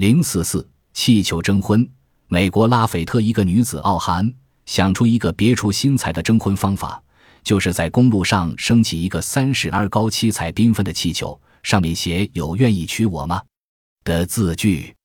零四四气球征婚，美国拉斐特一个女子奥哈想出一个别出心裁的征婚方法，就是在公路上升起一个三十二高七彩缤纷的气球，上面写有“愿意娶我吗”的字句。